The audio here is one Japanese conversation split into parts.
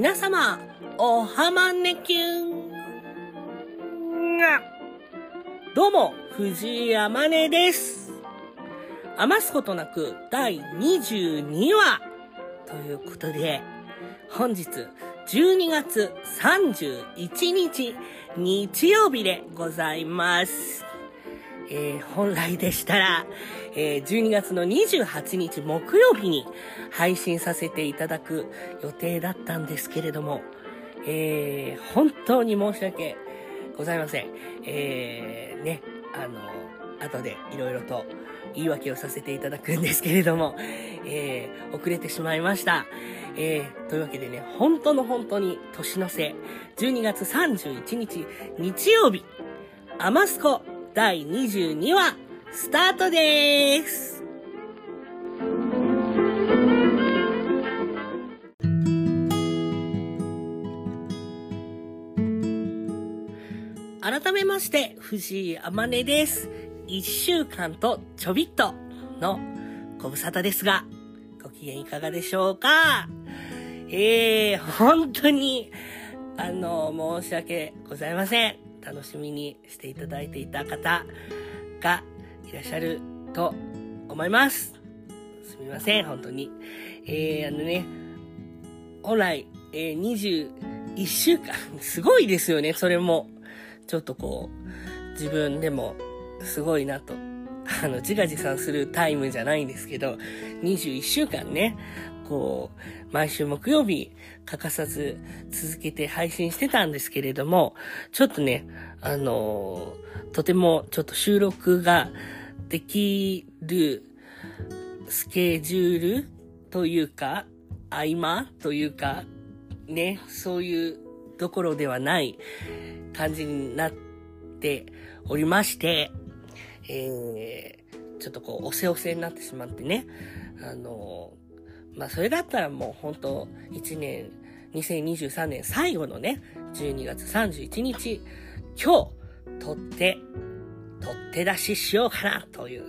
皆様、おはまねきゅん。どうも、藤井あまねです。余すことなく第22話ということで、本日12月31日日曜日でございます。えー本来でしたら、えー12月の28日木曜日に配信させていただく予定だったんですけれども、えー本当に申し訳ございません。えーね、あの、後でいろいろと言い訳をさせていただくんですけれども、えー遅れてしまいました。えーというわけでね、本当の本当に年の瀬、12月31日日曜日、アマスコ第22話、スタートです。改めまして、藤井あまねです。一週間とちょびっとのご無沙汰ですが、ご機嫌いかがでしょうか？えー、本当に、あの、申し訳ございません。楽しみにしていただいていた方がいらっしゃると思います。すみません、本当に。えー、あのね、本来、えー、21週間、すごいですよね、それも。ちょっとこう、自分でもすごいなと。あの、自画自賛するタイムじゃないんですけど、21週間ね、こう、毎週木曜日欠かさず続けて配信してたんですけれども、ちょっとね、あのーとてもちょっと収録ができるスケジュールというか、合間というか、ね、そういうところではない感じになっておりまして、えー、ちょっとこう、おせおせになってしまってね、あのーまあ、それだったらもう本当1年、2023年最後のね、12月31日、今日、取って、取って出ししようかな、という、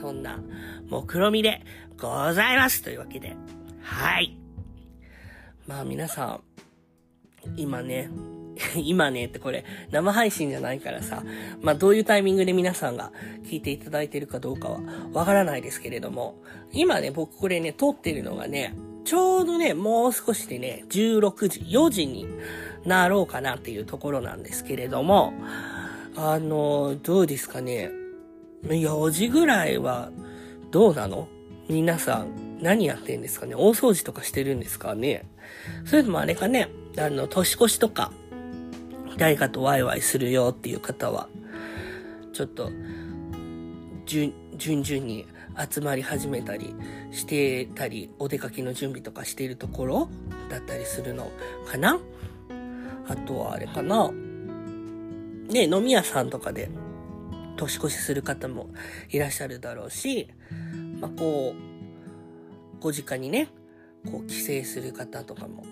そんな、目論みでございます。というわけで、はい。まあ皆さん、今ね、今ねってこれ生配信じゃないからさ、まあどういうタイミングで皆さんが聞いていただいてるかどうかはわからないですけれども、今ね、僕これね、撮ってるのがね、ちょうどね、もう少しでね、16時、4時になろうかなっていうところなんですけれども、あの、どうですかね、4時ぐらいはどうなの？皆さん何やってんですかね？大掃除とかしてるんですかね？それともあれかね？あの、年越しとか、誰かとワイワイするよっていう方は、ちょっと、順、順々に集まり始めたりしてたり、お出かけの準備とかしているところだったりするのかな。あとはあれかな。ね、飲み屋さんとかで年越しする方もいらっしゃるだろうし、まあ、こう、ご実家にね、こう帰省する方とかも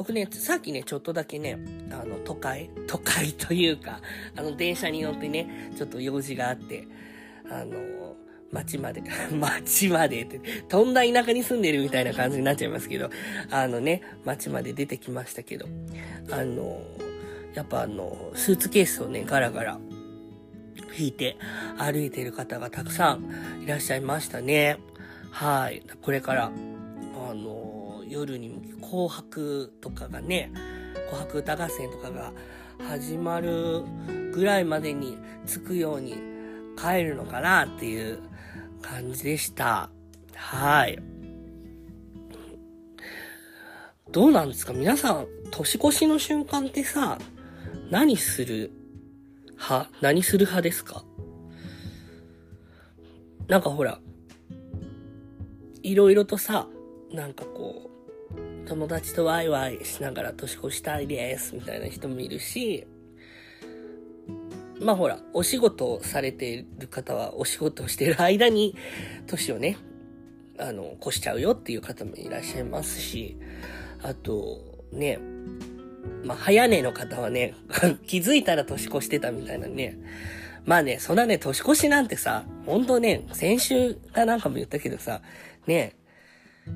僕ね、さっきね、ちょっとだけね、あの、都会、都会 というか、あの、電車に乗ってね、ちょっと用事があって、あの、町まで、町までって、とんだ田舎に住んでるみたいな感じになっちゃいますけど、あのね、町まで出てきましたけど、あの、やっぱあの、スーツケースをね、ガラガラ引いて歩いてる方がたくさんいらっしゃいましたね。はい。これから、あの、夜に紅白とかがね、紅白歌合戦とかが始まるぐらいまでに着くように帰るのかなっていう感じでした。はい。どうなんですか？皆さん、年越しの瞬間ってさ、何する派？何する派ですか？なんかほら、いろいろとさ、なんかこう、友達とワイワイしながら年越したいです、みたいな人もいるし、まあほら、お仕事をされている方は、お仕事をしている間に、年をね、あの、越しちゃうよっていう方もいらっしゃいますし、あと、ね、まあ、早寝の方はね、気づいたら年越してたみたいなね。まあね、そんなね、年越しなんてさ、ほんとね、先週かなんかも言ったけどさ、ね、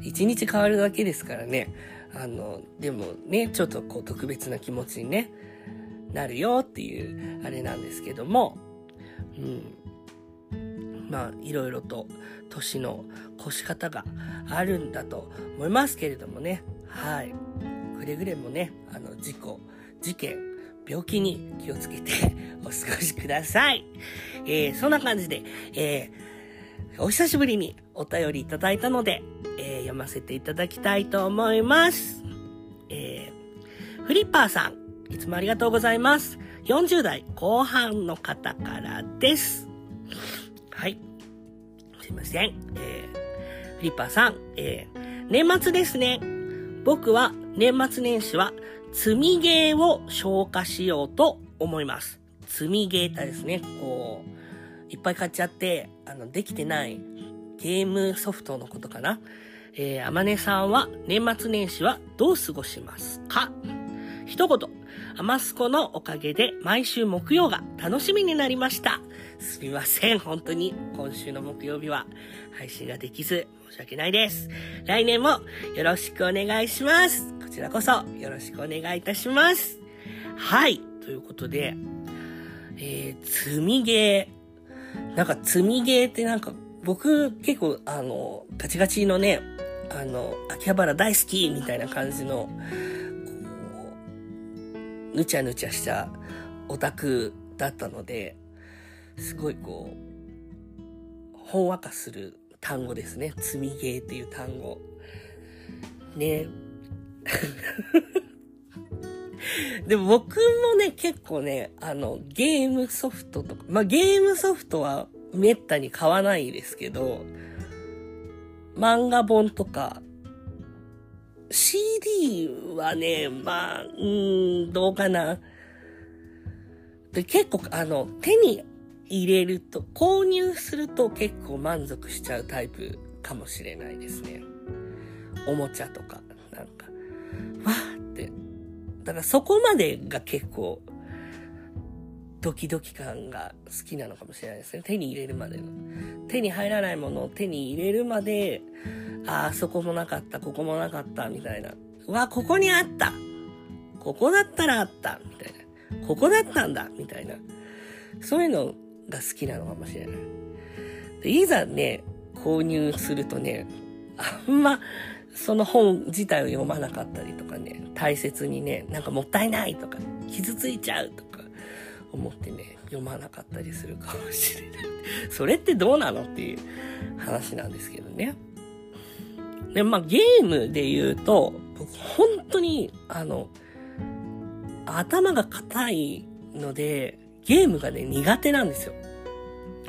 一日変わるだけですからね、あの、でもね、ちょっとこう特別な気持ちにね、なるよっていう、あれなんですけども、うん。まあ、いろいろと年の越し方があるんだと思いますけれどもね。はい。くれぐれもね、あの、事故、事件、病気に気をつけて お過ごしください。えー、そんな感じで、えー、お久しぶりにお便りいただいたので、えー、読ませていただきたいと思います。えー、フリッパーさん、いつもありがとうございます。40代後半の方からです。はい。すいません。えー、フリッパーさん、えー、年末ですね。僕は年末年始は積みゲーを消化しようと思います。積みゲータですね。こう、いっぱい買っちゃって、あの、できてないゲームソフトのことかな？えー、あまねさんは年末年始はどう過ごしますか？一言、アマスコのおかげで毎週木曜が楽しみになりました。すみません。本当に今週の木曜日は配信ができず申し訳ないです。来年もよろしくお願いします。こちらこそよろしくお願いいたします。はい。ということで、えー、積みゲー。なんか積みゲーってなんか僕結構あの、ガチガチのね、あの、秋葉原大好きみたいな感じの、こうぬちゃぬちゃしたオタクだったので、すごいこう、ほんわかする単語ですね。積みゲーっていう単語。ね。でも僕もね、結構ね、あの、ゲームソフトとか、まあ、ゲームソフトはめったに買わないですけど、漫画本とか、CD はね、まあ、うん、どうかな。で、結構、あの、手に入れると、購入すると結構満足しちゃうタイプかもしれないですね。おもちゃとか、なんか、わーって。だからそこまでが結構、ドキドキ感が好きなのかもしれないですね。手に入れるまでの。手に入らないものを手に入れるまで、ああ、そこもなかった、ここもなかった、みたいな。うわ、ここにあったここだったらあった、みたいな。ここだったんだ、みたいな。そういうのが好きなのかもしれない。でいざね、購入するとね、あんま、その本自体を読まなかったりとかね、大切にね、なんかもったいないとか、傷ついちゃうとか、思ってね、読まなかったりするかもしれない。それってどうなのっていう話なんですけどね。で、まあゲームで言うと、僕本当に、あの、頭が硬いので、ゲームがね、苦手なんですよ。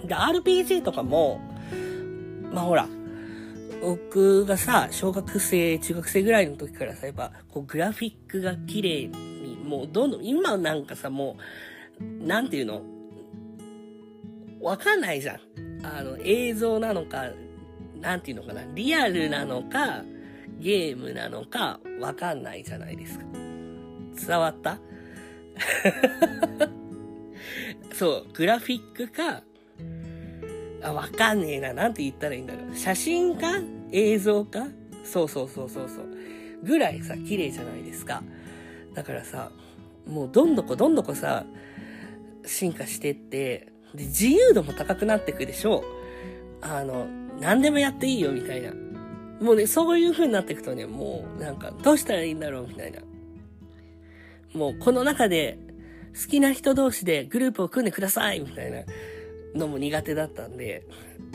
で、RPG とかも、まあほら、僕がさ、小学生、中学生ぐらいの時からさ、やっぱ、こう、グラフィックが綺麗に、もう、どんどん、今なんかさ、もう、なんていうの？わかんないじゃん。あの、映像なのか、なんていうのかな、リアルなのか、ゲームなのか、わかんないじゃないですか。伝わった？そう、グラフィックか、わかんねえな。なんて言ったらいいんだろう。写真か？映像かそうそうそうそうそう。ぐらいさ、綺麗じゃないですか。だからさ、もうどんどこどんどこさ、進化してって、で、自由度も高くなってくでしょうあの、何でもやっていいよみたいな。もうね、そういう風になっていくとね、もうなんか、どうしたらいいんだろうみたいな。もうこの中で好きな人同士でグループを組んでくださいみたいなのも苦手だったんで、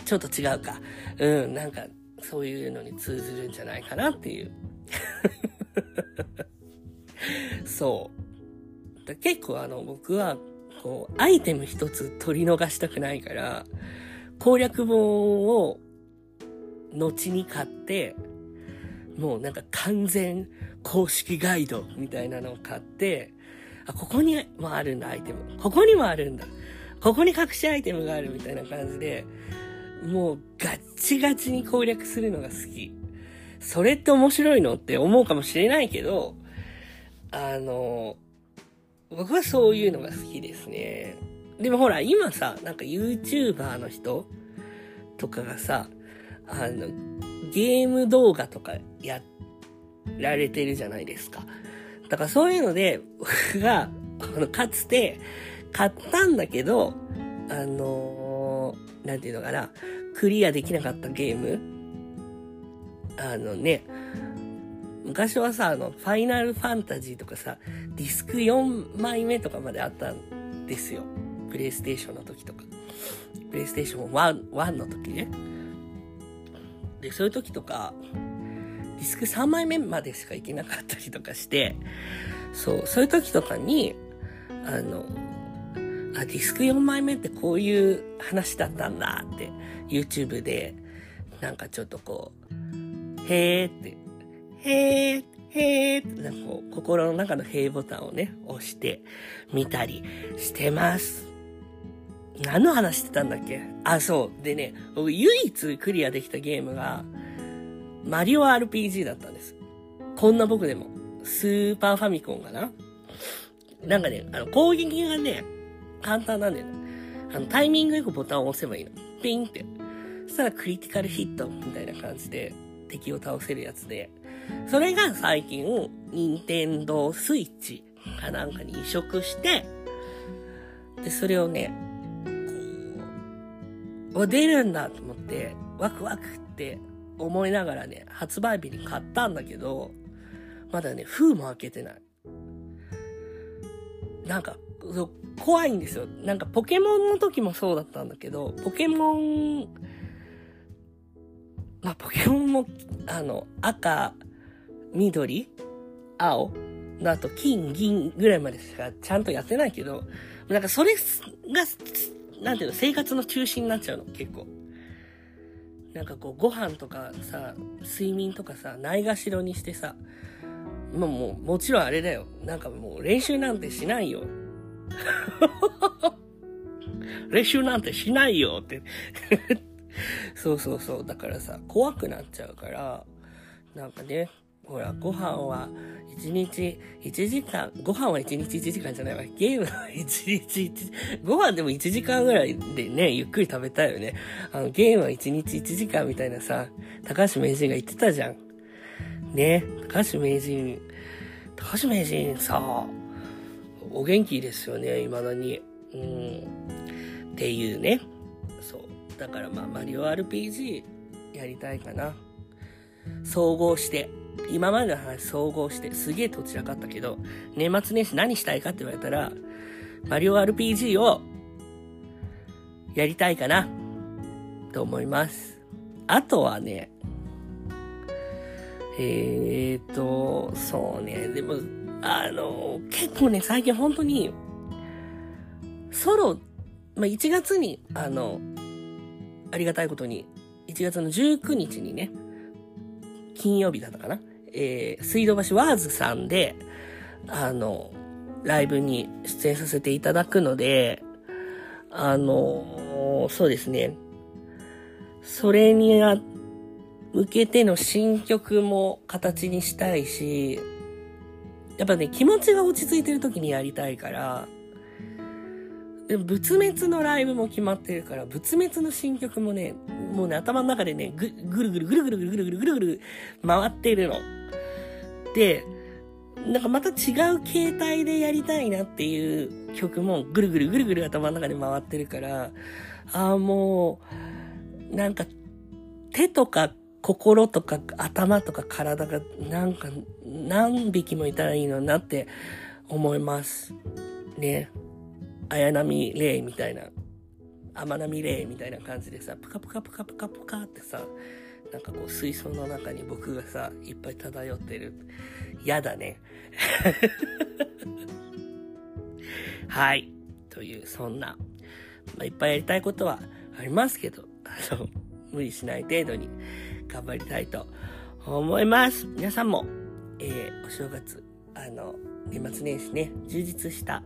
ちょっと違うか。うん、なんか、そういうのに通ずるんじゃないかなっていう。そう。結構あの、僕はこう、アイテム一つ取り逃したくないから、攻略本を後に買って、もうなんか完全公式ガイドみたいなのを買って、あ、ここにもあるんだ、アイテム。ここにもあるんだ。ここに隠しアイテムがあるみたいな感じで、もうガッチガチに攻略するのが好き。それって面白いのって思うかもしれないけど、あの、僕はそういうのが好きですね。でもほら、今さ、なんか YouTuber の人とかがさ、あの、ゲーム動画とかやられてるじゃないですか。だからそういうので、僕が、あの、かつて、買ったんだけど、あの、なんていうのかな、クリアできなかったゲームあのね、昔はさ、あの、ファイナルファンタジーとかさ、ディスク4枚目とかまであったんですよ。プレイステーションの時とか。プレイステーション1、1の時ね。で、そういう時とか、ディスク3枚目までしか行けなかったりとかして、そう、そういう時とかに、あの、あ、ディスク4枚目ってこういう話だったんだって、YouTube で、なんかちょっとこう、へーって、へー、へーって、なんかこう、心の中のへーボタンをね、押してみたりしてます。何の話してたんだっけ？あ、そう。でね、僕唯一クリアできたゲームが、マリオ RPG だったんです。こんな僕でも。スーパーファミコンかな？なんかね、あの、攻撃がね、簡単なんだよね。あの、タイミングよくボタンを押せばいいの。ピンって。そしたらクリティカルヒットみたいな感じで敵を倒せるやつで。それが最近、任天堂スイッチかなんかに移植して、で、それをね、こう、出るんだと思って、ワクワクって思いながらね、発売日に買ったんだけど、まだね、封も開けてない。なんか、そう怖いんですよ。なんかポケモンの時もそうだったんだけど、ポケモン、まあポケモンも、あの、赤、緑、青、のあと金、銀ぐらいまでしかちゃんとやってないけど、なんかそれが、なんていうの、生活の中心になっちゃうの、結構。なんかこう、ご飯とかさ、睡眠とかさ、ないがしろにしてさ、まあもう、もちろんあれだよ。なんかもう練習なんてしないよ。練習なんてしないよって そうそうそう。だからさ、怖くなっちゃうから、なんかね、ほら、ご飯は1日1時間、ご飯は1日1時間じゃないわ。ゲームは1日1、ご飯でも1時間ぐらいでね、ゆっくり食べたいよね。あの、ゲームは1日1時間みたいなさ、高橋名人が言ってたじゃん。ね、高橋名人、高橋名人さ、お元気ですよね、未だに。うん。っていうね。そう。だからまあ、マリオ RPG やりたいかな。総合して。今までの話総合して、すげえどちらかったけど、年末年始何したいかって言われたら、マリオ RPG をやりたいかな、と思います。あとはね、えーと、そうね、でも、あの、結構ね、最近本当に、ソロ、まあ、1月に、あの、ありがたいことに、1月の19日にね、金曜日だったかなえー、水道橋ワーズさんで、あの、ライブに出演させていただくので、あの、そうですね。それに向けての新曲も形にしたいし、やっぱね、気持ちが落ち着いてる時にやりたいから、でも仏滅のライブも決まってるから、仏滅の新曲もね、もうね、頭の中でね、ぐ、ぐるぐるぐるぐるぐるぐるぐるぐる回ってるの。で、なんかまた違う形態でやりたいなっていう曲もぐるぐるぐるぐる頭の中で回ってるから、ああ、もう、なんか手とか心とか頭とか体がなんか何匹もいたらいいのになって思います。ね。綾波レイみたいな、天波レイみたいな感じでさ、プカプカプカプカプカってさ、なんかこう水槽の中に僕がさ、いっぱい漂ってる。やだね。はい。という、そんな、まあ、いっぱいやりたいことはありますけど、あの、無理しない程度に頑張りたいと思います。皆さんも、えー、お正月、あの、年末年始ね、充実した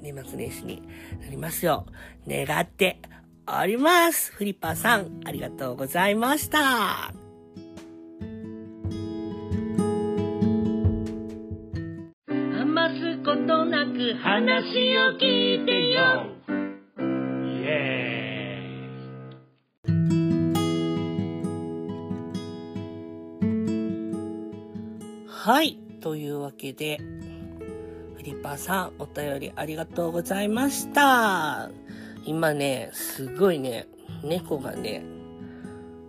年末年始になりますよう、願っております。フリッパーさん、ありがとうございました。余すことなく話を聞いてよ。はい。というわけで、フリッパーさん、お便りありがとうございました。今ね、すごいね、猫がね、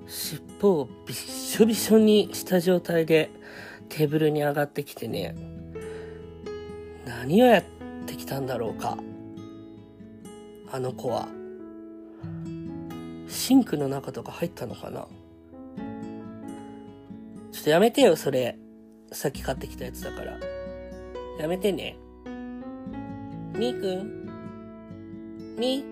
尻尾をびっしょびしょにした状態でテーブルに上がってきてね、何をやってきたんだろうか。あの子は。シンクの中とか入ったのかなちょっとやめてよ、それ。さっき買ってきたやつだから。やめてね。みーくんみ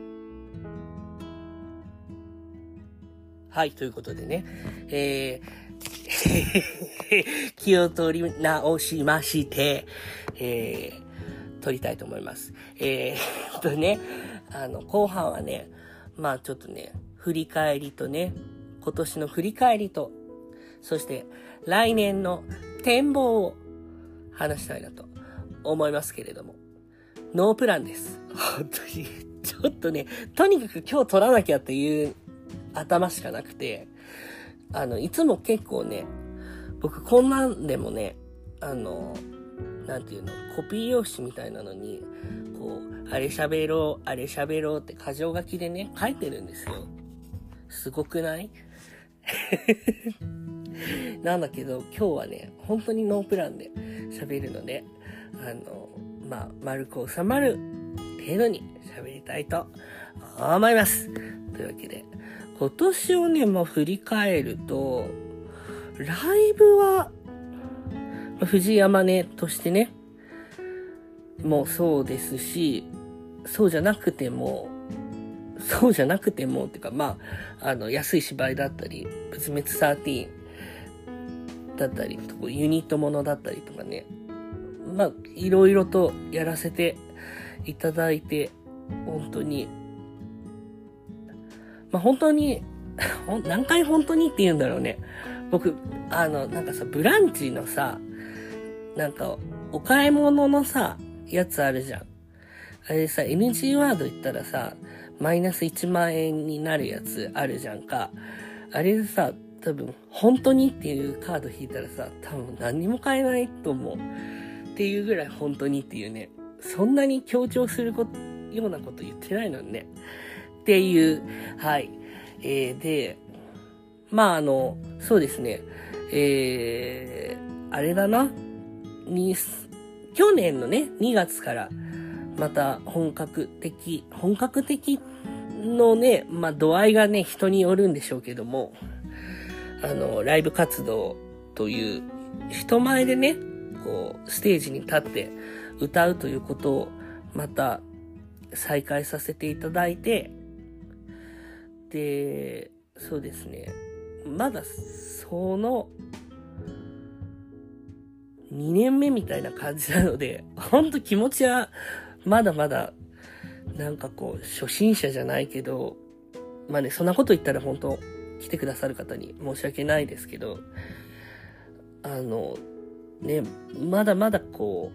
はい、ということでね。えー、気を取り直しまして、えー、撮りたいと思います。えー、とね、あの、後半はね、まあちょっとね、振り返りとね、今年の振り返りと、そして来年の展望を話したいなと思いますけれども、ノープランです。本当に。ちょっとね、とにかく今日撮らなきゃっていう頭しかなくて、あの、いつも結構ね、僕こんなんでもね、あの、なんていうの、コピー用紙みたいなのに、こう、あれ喋ろう、あれ喋ろうって箇条書きでね、書いてるんですよ。すごくない？なんだけど、今日はね、本当にノープランで喋るので、あの、まあ、丸く収まる程度に喋りたいと思います。というわけで、今年をね、まあ、振り返ると、ライブは、藤山根としてね、もうそうですし、そうじゃなくても、そうじゃなくても、っていうか、まあ、あの、安い芝居だったり、仏滅13だったり、ユニットものだったりとかね、まあ、いろいろとやらせていただいて、本当に、まあ、本当に、何回本当にって言うんだろうね。僕、あの、なんかさ、ブランチのさ、なんか、お買い物のさ、やつあるじゃん。あれさ、NG ワード言ったらさ、マイナス1万円になるやつあるじゃんか。あれでさ、多分、本当にっていうカード引いたらさ、多分何にも買えないと思う。っていうぐらい本当にっていうね、そんなに強調すること、ようなこと言ってないのにね。っていう、はい。えー、で、まああの、そうですね、えー、あれだな、に、去年のね、2月から、また本格的、本格的のね、まあ度合いがね、人によるんでしょうけども、あの、ライブ活動という、人前でね、こう、ステージに立って歌うということを、また再開させていただいて、で、そうですね、まだその、2年目みたいな感じなので、ほんと気持ちは、まだまだ、なんかこう、初心者じゃないけど、まあね、そんなこと言ったら本当来てくださる方に申し訳ないですけど、あの、ね、まだまだこ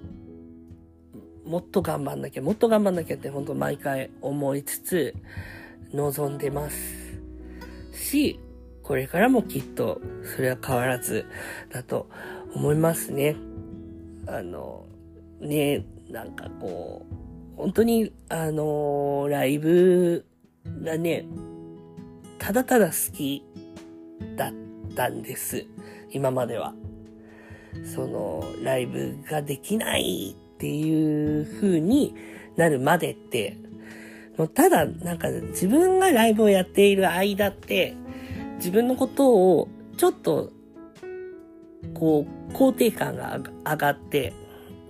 う、もっと頑張んなきゃ、もっと頑張んなきゃって本当毎回思いつつ、望んでます。し、これからもきっと、それは変わらずだと思いますね。あの、ね、なんかこう、本当に、あのライブがね、ただただ好きだったんです。今までは。その、ライブができないっていう風になるまでって、もうただ、なんか自分がライブをやっている間って、自分のことをちょっと、こう、肯定感が上がって、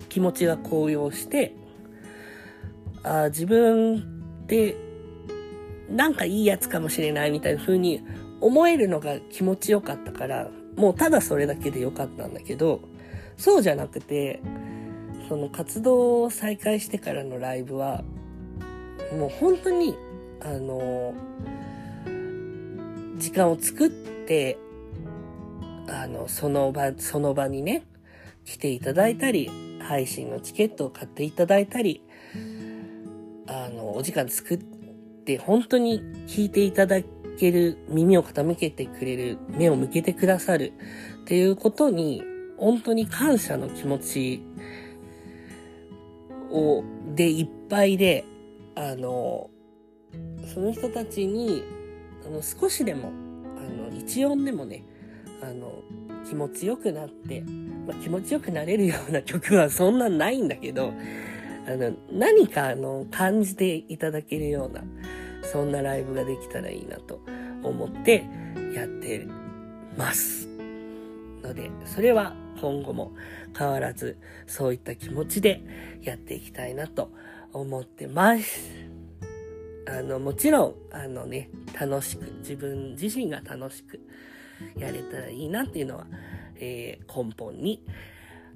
気持ちが高揚して、あ自分ってなんかいいやつかもしれないみたいな風に思えるのが気持ちよかったから、もうただそれだけでよかったんだけど、そうじゃなくて、その活動を再開してからのライブは、もう本当に、あの、時間を作って、あの、その場、その場にね、来ていただいたり、配信のチケットを買っていただいたり、あの、お時間作って、本当に聞いていただける、耳を傾けてくれる、目を向けてくださるっていうことに、本当に感謝の気持ちを、でいっぱいで、あの、その人たちに、あの、少しでも、あの、一音でもね、あの、気持ちよくなって、まあ、気持ちよくなれるような曲はそんなないんだけど、あの、何かあの、感じていただけるような、そんなライブができたらいいなと思ってやってます。ので、それは今後も変わらず、そういった気持ちでやっていきたいなと思ってます。あの、もちろん、あのね、楽しく、自分自身が楽しくやれたらいいなっていうのは、えー、根本に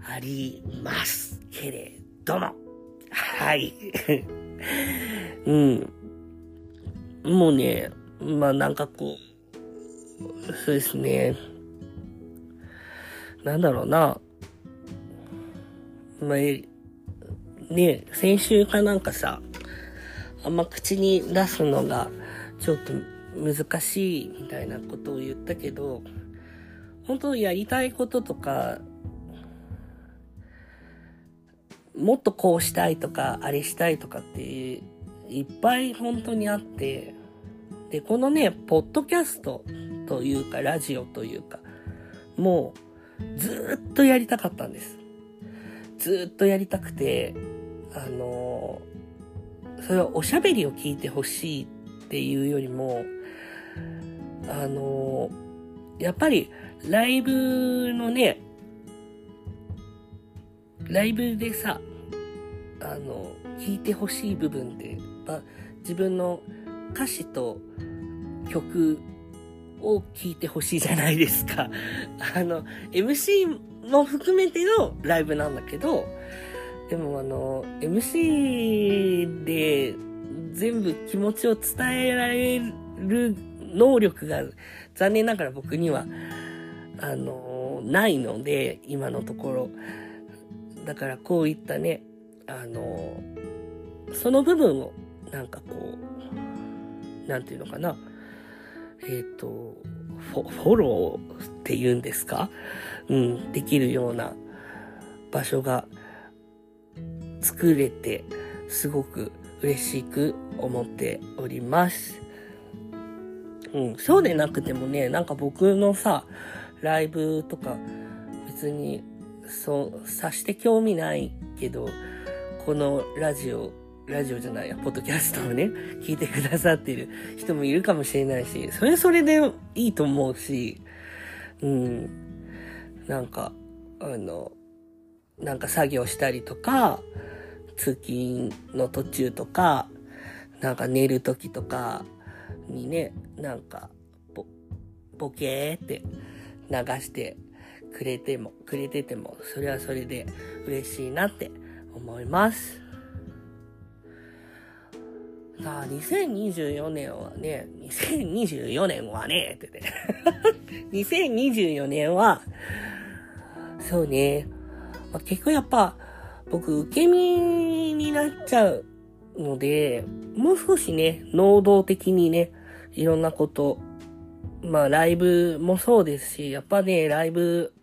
ありますけれども。はい。うん。もうね、まあなんかこう、そうですね。なんだろうな。まあ、ね、先週かなんかさ、あんま口に出すのがちょっと難しいみたいなことを言ったけど、本当やりたいこととか、もっとこうしたいとか、あれしたいとかっていう、いっぱい本当にあって、で、このね、ポッドキャストというか、ラジオというか、もう、ずっとやりたかったんです。ずっとやりたくて、あのそれはおしゃべりを聞いてほしいっていうよりも、あのやっぱりライブのね、ライブでさ、あの、聞いてほしい部分って、ま自分の歌詞と曲を聴いてほしいじゃないですか。あの、MC も含めてのライブなんだけど、でもあの、MC で全部気持ちを伝えられる能力が残念ながら僕には、あの、ないので、今のところ。だからこういったね、あの、その部分を、なんかこう、なんていうのかな。えっ、ー、と、フォフォローって言うんですか？うん、できるような場所が作れて、すごく嬉しく思っております。うん、そうでなくてもね、なんか僕のさ、ライブとか別にそう、さして興味ないけど、このラジオ、ラジオじゃないや、ポッドキャストをね、聞いてくださってる人もいるかもしれないし、それそれでいいと思うし、うん、なんか、あの、なんか作業したりとか、通勤の途中とか、なんか寝る時とかにね、なんか、ボ、ボケーって流してくれても、くれてても、それはそれで嬉しいなって思います。さあ、2024年はね、2024年はね、ってね。2024年は、そうね、まあ、結構やっぱ、僕、受け身になっちゃうので、もう少しね、能動的にね、いろんなこと、まあ、ライブもそうですし、やっぱね、ライブ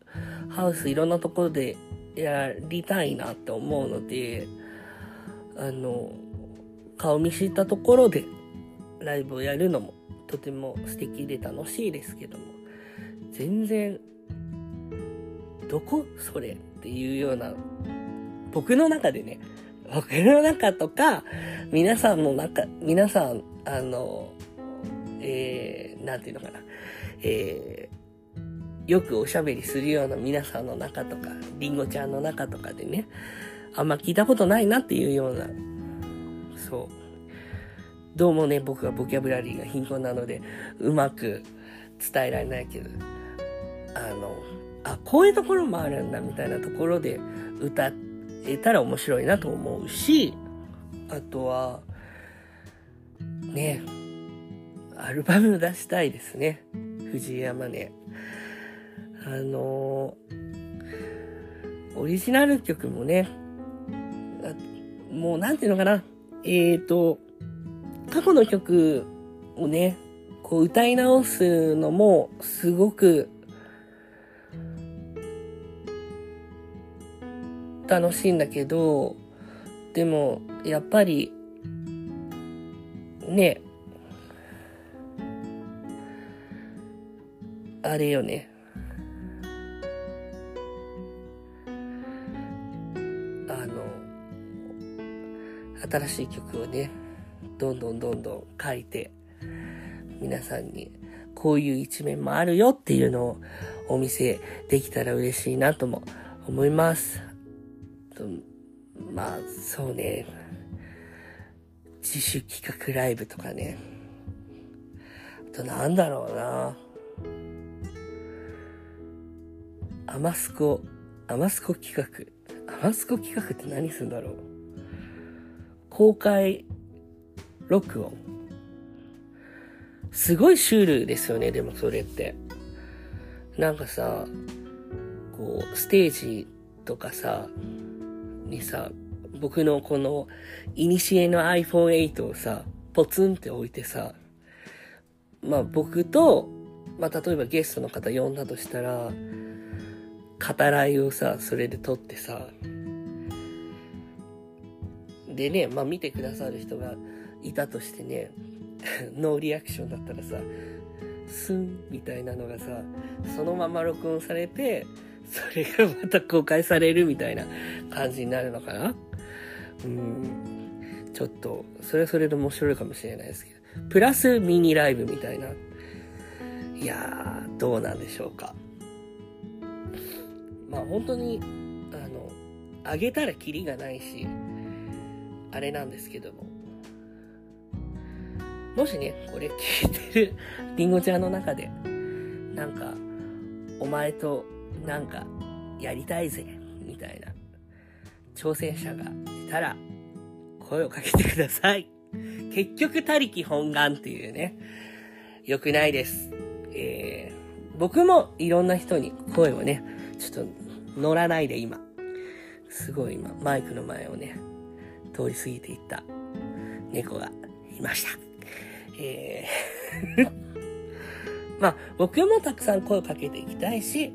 ハウスいろんなところでやりたいなって思うので、あの、顔見知ったところでライブをやるのもとても素敵で楽しいですけども、全然、どこそれっていうような、僕の中でね、僕の中とか、皆さんの中、皆さん、あの、えー、なんていうのかな、えー、よくおしゃべりするような皆さんの中とか、りんごちゃんの中とかでね、あんま聞いたことないなっていうような、そう。どうもね、僕はボキャブラリーが貧困なので、うまく伝えられないけど、あの、あ、こういうところもあるんだみたいなところで歌えたら面白いなと思うし、あとは、ね、アルバム出したいですね。藤山ね。あの、オリジナル曲もね、もうなんていうのかな。えっ、ー、と、過去の曲をね、こう歌い直すのもすごく楽しいんだけど、でも、やっぱり、ね、あれよね。新しい曲をね、どんどんどんどん書いて、皆さんにこういう一面もあるよっていうのをお見せできたら嬉しいなとも思います。まあ、そうね。自主企画ライブとかね。あとなんだろうな。アマスコ、アマスコ企画。アマスコ企画って何すんだろう公開録音。すごいシュールですよね、でもそれって。なんかさ、こう、ステージとかさ、にさ、僕のこの、イニシエの iPhone8 をさ、ポツンって置いてさ、まあ僕と、まあ例えばゲストの方呼んだとしたら、語らいをさ、それで撮ってさ、でね、まあ見てくださる人がいたとしてね、ノーリアクションだったらさ、スンみたいなのがさ、そのまま録音されて、それがまた公開されるみたいな感じになるのかなうん。ちょっと、それはそれで面白いかもしれないですけど。プラスミニライブみたいな。いやー、どうなんでしょうか。まあ本当に、あの、あげたらキリがないし、あれなんですけども。もしね、これ聞いてるりんごちゃんの中で、なんか、お前となんかやりたいぜ、みたいな挑戦者がいたら、声をかけてください。結局、他力本願っていうね、良くないです。えー、僕もいろんな人に声をね、ちょっと乗らないで今、すごい今、マイクの前をね、通り過ぎていった猫がいました。えー まあ、僕もたくさん声をかけていきたいし、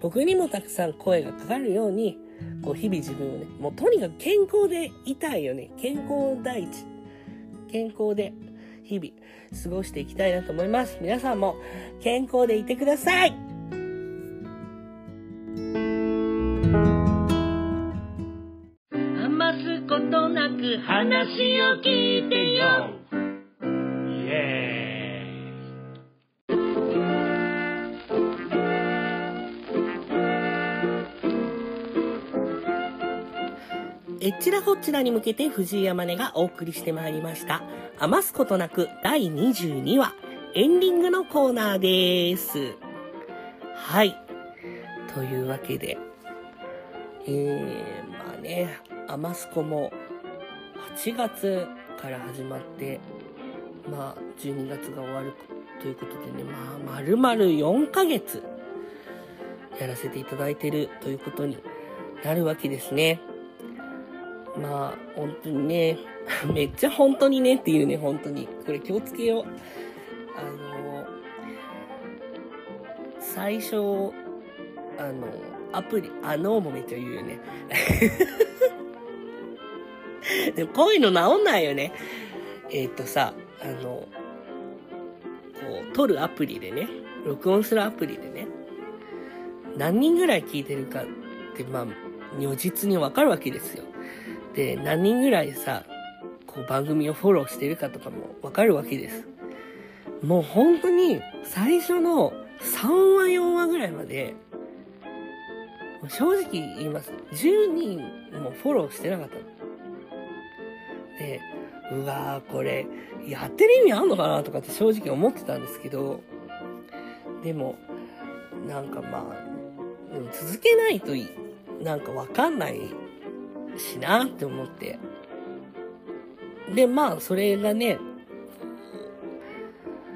僕にもたくさん声がかかるように、こう日々自分をね、もうとにかく健康でいたいよね。健康第一。健康で日々過ごしていきたいなと思います。皆さんも健康でいてください話を聞いてよえっちらほっちらに向けて藤井山根がお送りしてまいりました。余すことなく第22話、エンディングのコーナーです。はい。というわけで、えー、まあね、アマスコも8月から始まって、まあ12月が終わるということでね、まあ丸々4ヶ月やらせていただいてるということになるわけですね。まあ、本当にね、めっちゃ本当にねっていうね、本当に。これ気をつけよう。あの、最初、あの、アプリ、あのもめっちゃ言うよね。でもこういうの治んないよね。えっ、ー、とさ、あの、こう、撮るアプリでね、録音するアプリでね、何人ぐらい聞いてるかって、まあ、如実にわかるわけですよ。で、何人ぐらいさ、こう番組をフォローしてるかとかもわかるわけです。もう本当に最初の3話4話ぐらいまで、正直言います。10人もフォローしてなかった。で、うわーこれ、やってる意味あんのかなとかって正直思ってたんですけど、でも、なんかまあ、続けないといなんかわかんないしなって思って。で、まあ、それがね、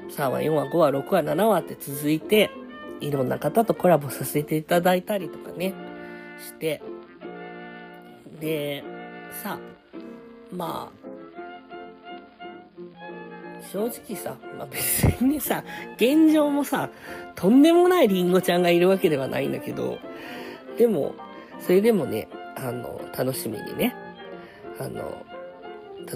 3話、4話、5話、6話、7話って続いて、いろんな方とコラボさせていただいたりとかね、して、で、さ、まあ、正直さ、まあ別にさ、現状もさ、とんでもないリンゴちゃんがいるわけではないんだけど、でも、それでもね、あの、楽しみにね、あの、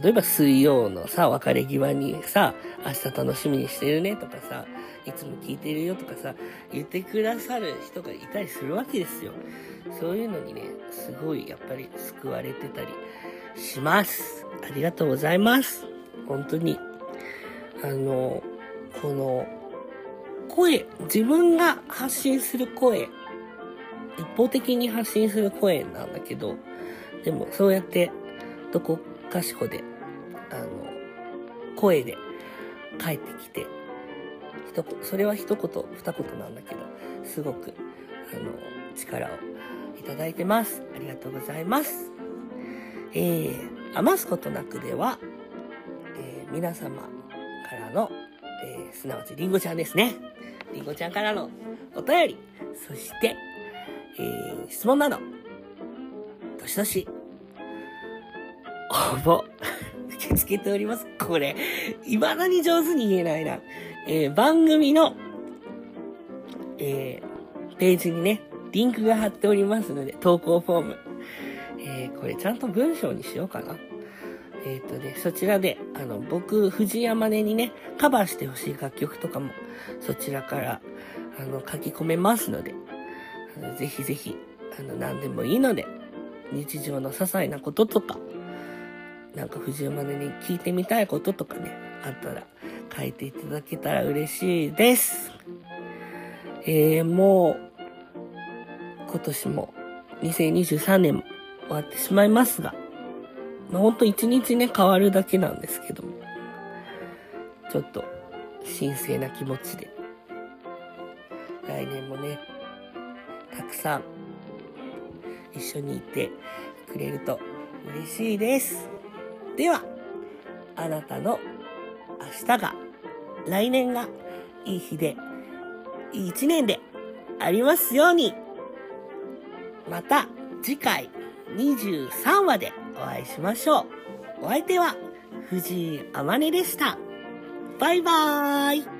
例えば水曜のさ、別れ際にさ、明日楽しみにしてるねとかさ、いつも聞いてるよとかさ、言ってくださる人がいたりするわけですよ。そういうのにね、すごいやっぱり救われてたりします。ありがとうございます。本当に。あの、この、声、自分が発信する声、一方的に発信する声なんだけど、でもそうやってどこかしこで、あの、声で帰ってきて、一、それは一言、二言なんだけど、すごく、あの、力をいただいてます。ありがとうございます。えー、余すことなくでは、えー、皆様からの、えー、すなわちりんごちゃんですね。りんごちゃんからのお便り、そして、えー、質問など、どしどし、応募、受け付けております。これ、未だに上手に言えないな。えー、番組の、えー、ページにね、リンクが貼っておりますので、投稿フォーム。えー、これちゃんと文章にしようかな。えっ、ー、とね、そちらで、あの、僕、藤山根にね、カバーしてほしい楽曲とかも、そちらから、あの、書き込めますので、あのぜひぜひ、あの、何でもいいので、日常の些細なこととか、なんか藤山根に聞いてみたいこととかね、あったら、書いていただけたら嬉しいです。えー、もう、今年も、2023年も終わってしまいますが、まあ、ほんと一日ね、変わるだけなんですけども、ちょっと、神聖な気持ちで、来年もね、たくさん、一緒にいてくれると嬉しいです。では、あなたの明日が、来年がいい日で、いい一年でありますように。また次回23話でお会いしましょう。お相手は藤井あまねでした。バイバーイ。